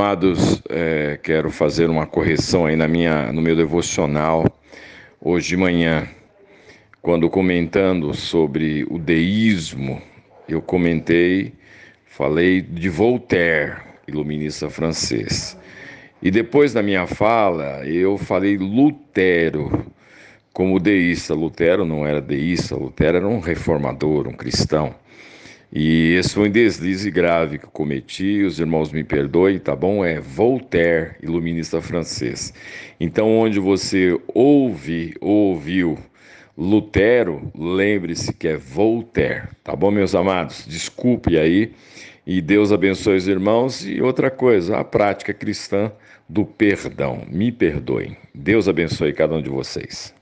Amados, é, quero fazer uma correção aí na minha, no meu devocional hoje de manhã, quando comentando sobre o deísmo, eu comentei, falei de Voltaire, iluminista francês. E depois da minha fala, eu falei Lutero como deísta. Lutero não era deísta, Lutero era um reformador, um cristão. E esse foi um deslize grave que eu cometi, os irmãos me perdoem, tá bom? É Voltaire, iluminista francês. Então, onde você ouve, ouviu Lutero, lembre-se que é Voltaire, tá bom, meus amados? Desculpe aí e Deus abençoe os irmãos. E outra coisa, a prática cristã do perdão. Me perdoem. Deus abençoe cada um de vocês.